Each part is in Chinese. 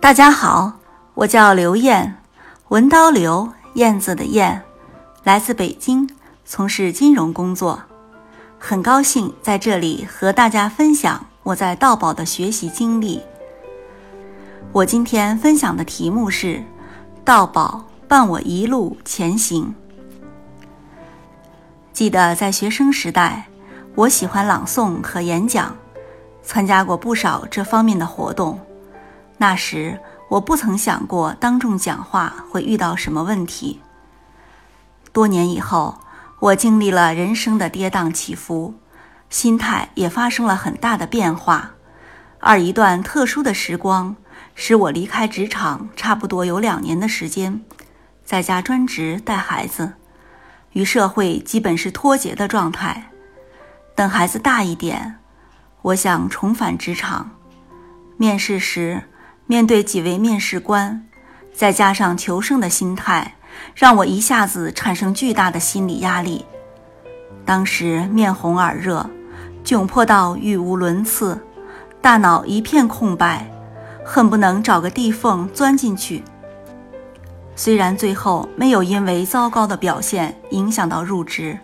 大家好，我叫刘燕，文刀刘，燕子的燕，来自北京，从事金融工作，很高兴在这里和大家分享我在道宝的学习经历。我今天分享的题目是“道宝伴我一路前行”。记得在学生时代，我喜欢朗诵和演讲，参加过不少这方面的活动。那时我不曾想过当众讲话会遇到什么问题。多年以后，我经历了人生的跌宕起伏，心态也发生了很大的变化。而一段特殊的时光，使我离开职场差不多有两年的时间，在家专职带孩子，与社会基本是脱节的状态。等孩子大一点，我想重返职场，面试时。面对几位面试官，再加上求胜的心态，让我一下子产生巨大的心理压力。当时面红耳热，窘迫到语无伦次，大脑一片空白，恨不能找个地缝钻进去。虽然最后没有因为糟糕的表现影响到入职，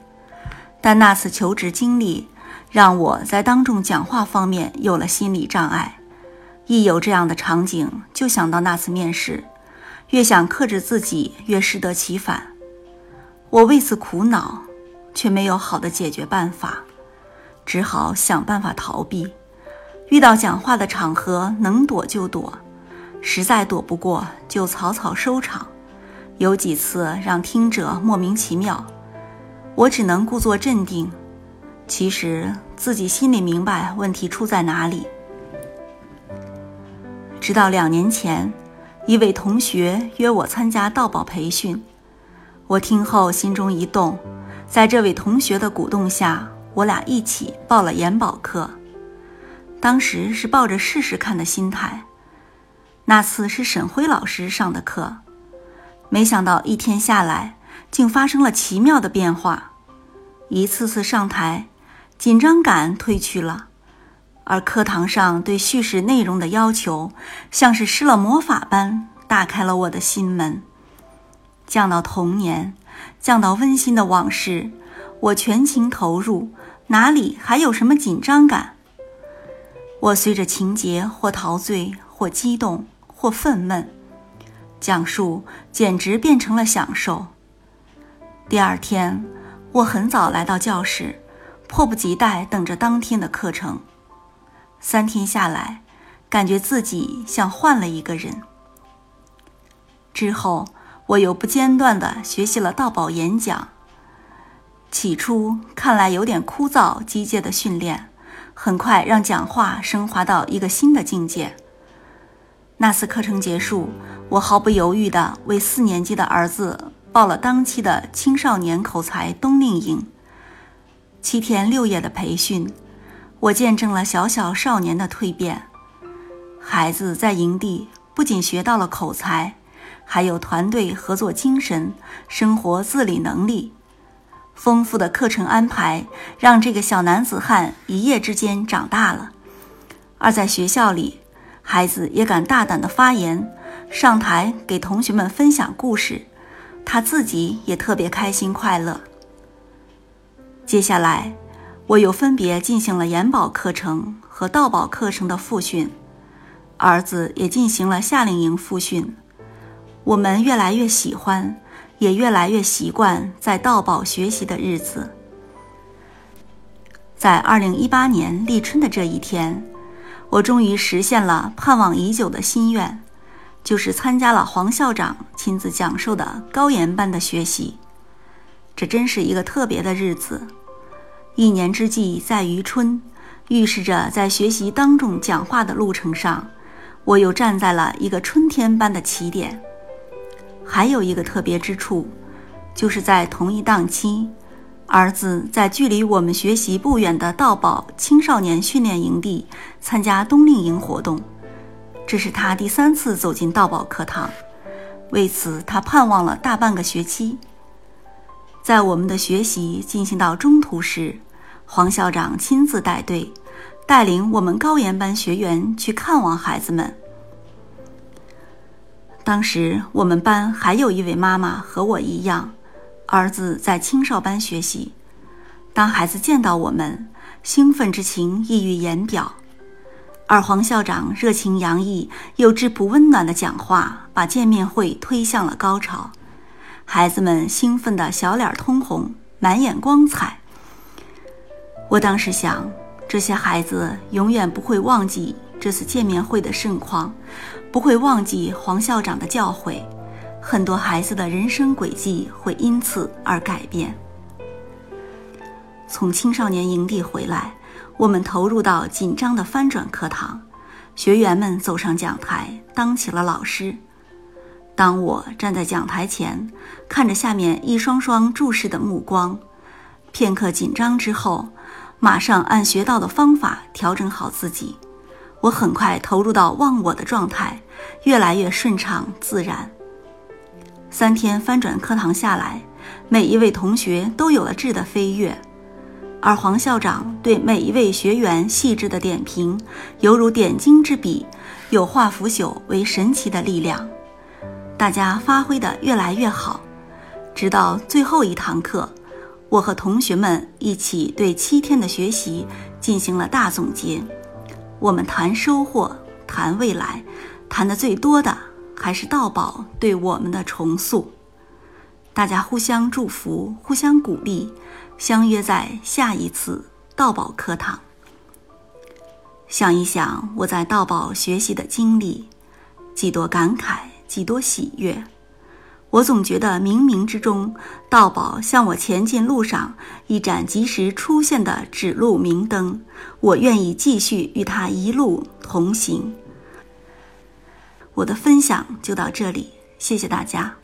但那次求职经历让我在当众讲话方面有了心理障碍。一有这样的场景，就想到那次面试，越想克制自己，越适得其反。我为此苦恼，却没有好的解决办法，只好想办法逃避。遇到讲话的场合，能躲就躲，实在躲不过，就草草收场。有几次让听者莫名其妙，我只能故作镇定，其实自己心里明白问题出在哪里。直到两年前，一位同学约我参加道宝培训，我听后心中一动，在这位同学的鼓动下，我俩一起报了研保课。当时是抱着试试看的心态。那次是沈辉老师上的课，没想到一天下来，竟发生了奇妙的变化。一次次上台，紧张感褪去了。而课堂上对叙事内容的要求，像是施了魔法般打开了我的心门，降到童年，降到温馨的往事，我全情投入，哪里还有什么紧张感？我随着情节或陶醉，或激动，或愤懑，讲述简直变成了享受。第二天，我很早来到教室，迫不及待等着当天的课程。三天下来，感觉自己像换了一个人。之后，我又不间断地学习了道宝演讲。起初看来有点枯燥机械的训练，很快让讲话升华到一个新的境界。那次课程结束，我毫不犹豫地为四年级的儿子报了当期的青少年口才冬令营。七天六夜的培训。我见证了小小少年的蜕变，孩子在营地不仅学到了口才，还有团队合作精神、生活自理能力。丰富的课程安排让这个小男子汉一夜之间长大了。而在学校里，孩子也敢大胆的发言，上台给同学们分享故事，他自己也特别开心快乐。接下来。我又分别进行了研保课程和道保课程的复训，儿子也进行了夏令营复训。我们越来越喜欢，也越来越习惯在道保学习的日子。在二零一八年立春的这一天，我终于实现了盼望已久的心愿，就是参加了黄校长亲自讲授的高研班的学习。这真是一个特别的日子。一年之计在于春，预示着在学习当众讲话的路程上，我又站在了一个春天般的起点。还有一个特别之处，就是在同一档期，儿子在距离我们学习不远的道宝青少年训练营地参加冬令营活动，这是他第三次走进道宝课堂，为此他盼望了大半个学期。在我们的学习进行到中途时，黄校长亲自带队，带领我们高研班学员去看望孩子们。当时我们班还有一位妈妈和我一样，儿子在青少班学习。当孩子见到我们，兴奋之情溢于言表。而黄校长热情洋溢又质朴温暖的讲话，把见面会推向了高潮。孩子们兴奋的小脸通红，满眼光彩。我当时想，这些孩子永远不会忘记这次见面会的盛况。不会忘记黄校长的教诲，很多孩子的人生轨迹会因此而改变。从青少年营地回来，我们投入到紧张的翻转课堂，学员们走上讲台，当起了老师。当我站在讲台前，看着下面一双双注视的目光，片刻紧张之后，马上按学到的方法调整好自己。我很快投入到忘我的状态，越来越顺畅自然。三天翻转课堂下来，每一位同学都有了质的飞跃，而黄校长对每一位学员细致的点评，犹如点睛之笔，有化腐朽为神奇的力量。大家发挥的越来越好，直到最后一堂课，我和同学们一起对七天的学习进行了大总结。我们谈收获，谈未来，谈的最多的还是道宝对我们的重塑。大家互相祝福，互相鼓励，相约在下一次道宝课堂。想一想我在道宝学习的经历，几多感慨，几多喜悦。我总觉得冥冥之中，道宝向我前进路上一盏及时出现的指路明灯，我愿意继续与他一路同行。我的分享就到这里，谢谢大家。